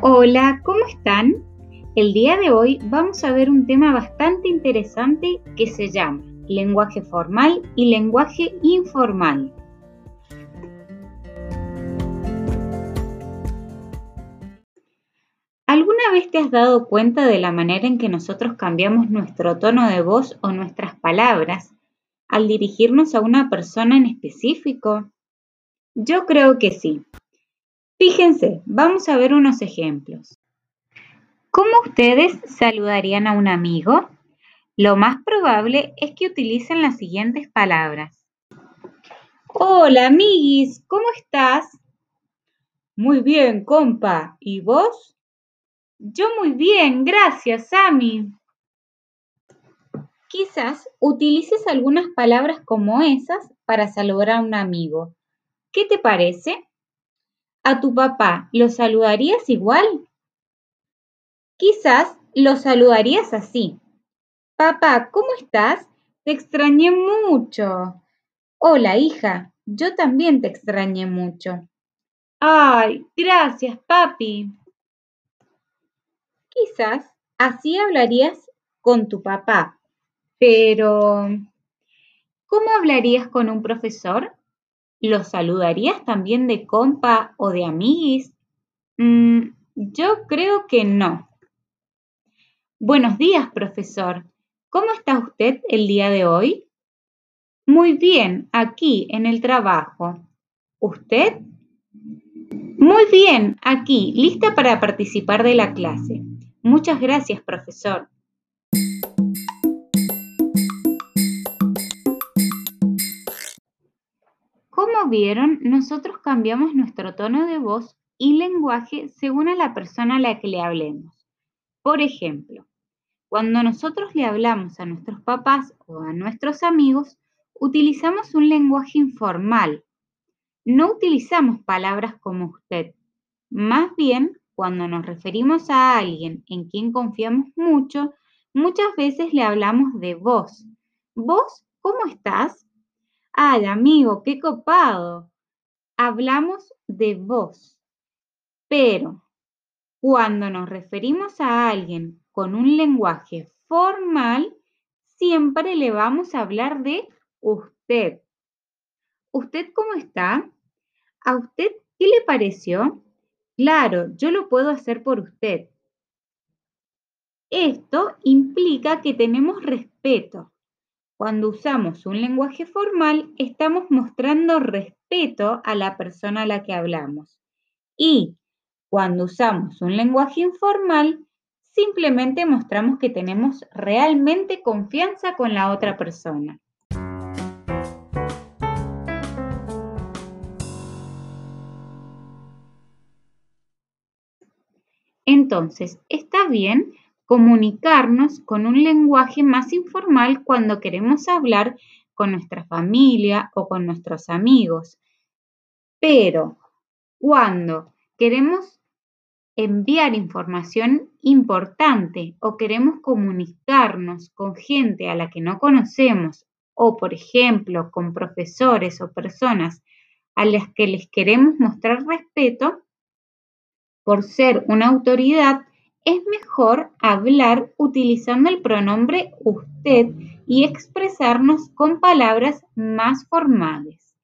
Hola, ¿cómo están? El día de hoy vamos a ver un tema bastante interesante que se llama lenguaje formal y lenguaje informal. ¿Alguna vez te has dado cuenta de la manera en que nosotros cambiamos nuestro tono de voz o nuestras palabras al dirigirnos a una persona en específico? Yo creo que sí. Fíjense, vamos a ver unos ejemplos. ¿Cómo ustedes saludarían a un amigo? Lo más probable es que utilicen las siguientes palabras. Hola, amiguis, ¿cómo estás? Muy bien, compa. ¿Y vos? Yo muy bien, gracias, Sammy. Quizás utilices algunas palabras como esas para saludar a un amigo. ¿Qué te parece? ¿A tu papá lo saludarías igual? Quizás lo saludarías así. Papá, ¿cómo estás? Te extrañé mucho. Hola, hija, yo también te extrañé mucho. Ay, gracias, papi. Quizás así hablarías con tu papá, pero ¿cómo hablarías con un profesor? ¿Lo saludarías también de compa o de amiguis? Mm, yo creo que no. Buenos días, profesor. ¿Cómo está usted el día de hoy? Muy bien, aquí en el trabajo. ¿Usted? Muy bien, aquí, lista para participar de la clase. Muchas gracias, profesor. Como vieron, nosotros cambiamos nuestro tono de voz y lenguaje según a la persona a la que le hablemos. Por ejemplo, cuando nosotros le hablamos a nuestros papás o a nuestros amigos, utilizamos un lenguaje informal. No utilizamos palabras como usted. Más bien, cuando nos referimos a alguien en quien confiamos mucho, muchas veces le hablamos de vos. ¿Vos cómo estás? Ay, amigo, qué copado. Hablamos de vos. Pero cuando nos referimos a alguien con un lenguaje formal, siempre le vamos a hablar de usted. ¿Usted cómo está? ¿A usted qué le pareció? Claro, yo lo puedo hacer por usted. Esto implica que tenemos respeto cuando usamos un lenguaje formal, estamos mostrando respeto a la persona a la que hablamos. Y cuando usamos un lenguaje informal, simplemente mostramos que tenemos realmente confianza con la otra persona. Entonces, está bien comunicarnos con un lenguaje más informal cuando queremos hablar con nuestra familia o con nuestros amigos. Pero cuando queremos enviar información importante o queremos comunicarnos con gente a la que no conocemos o, por ejemplo, con profesores o personas a las que les queremos mostrar respeto, por ser una autoridad, es mejor hablar utilizando el pronombre usted y expresarnos con palabras más formales.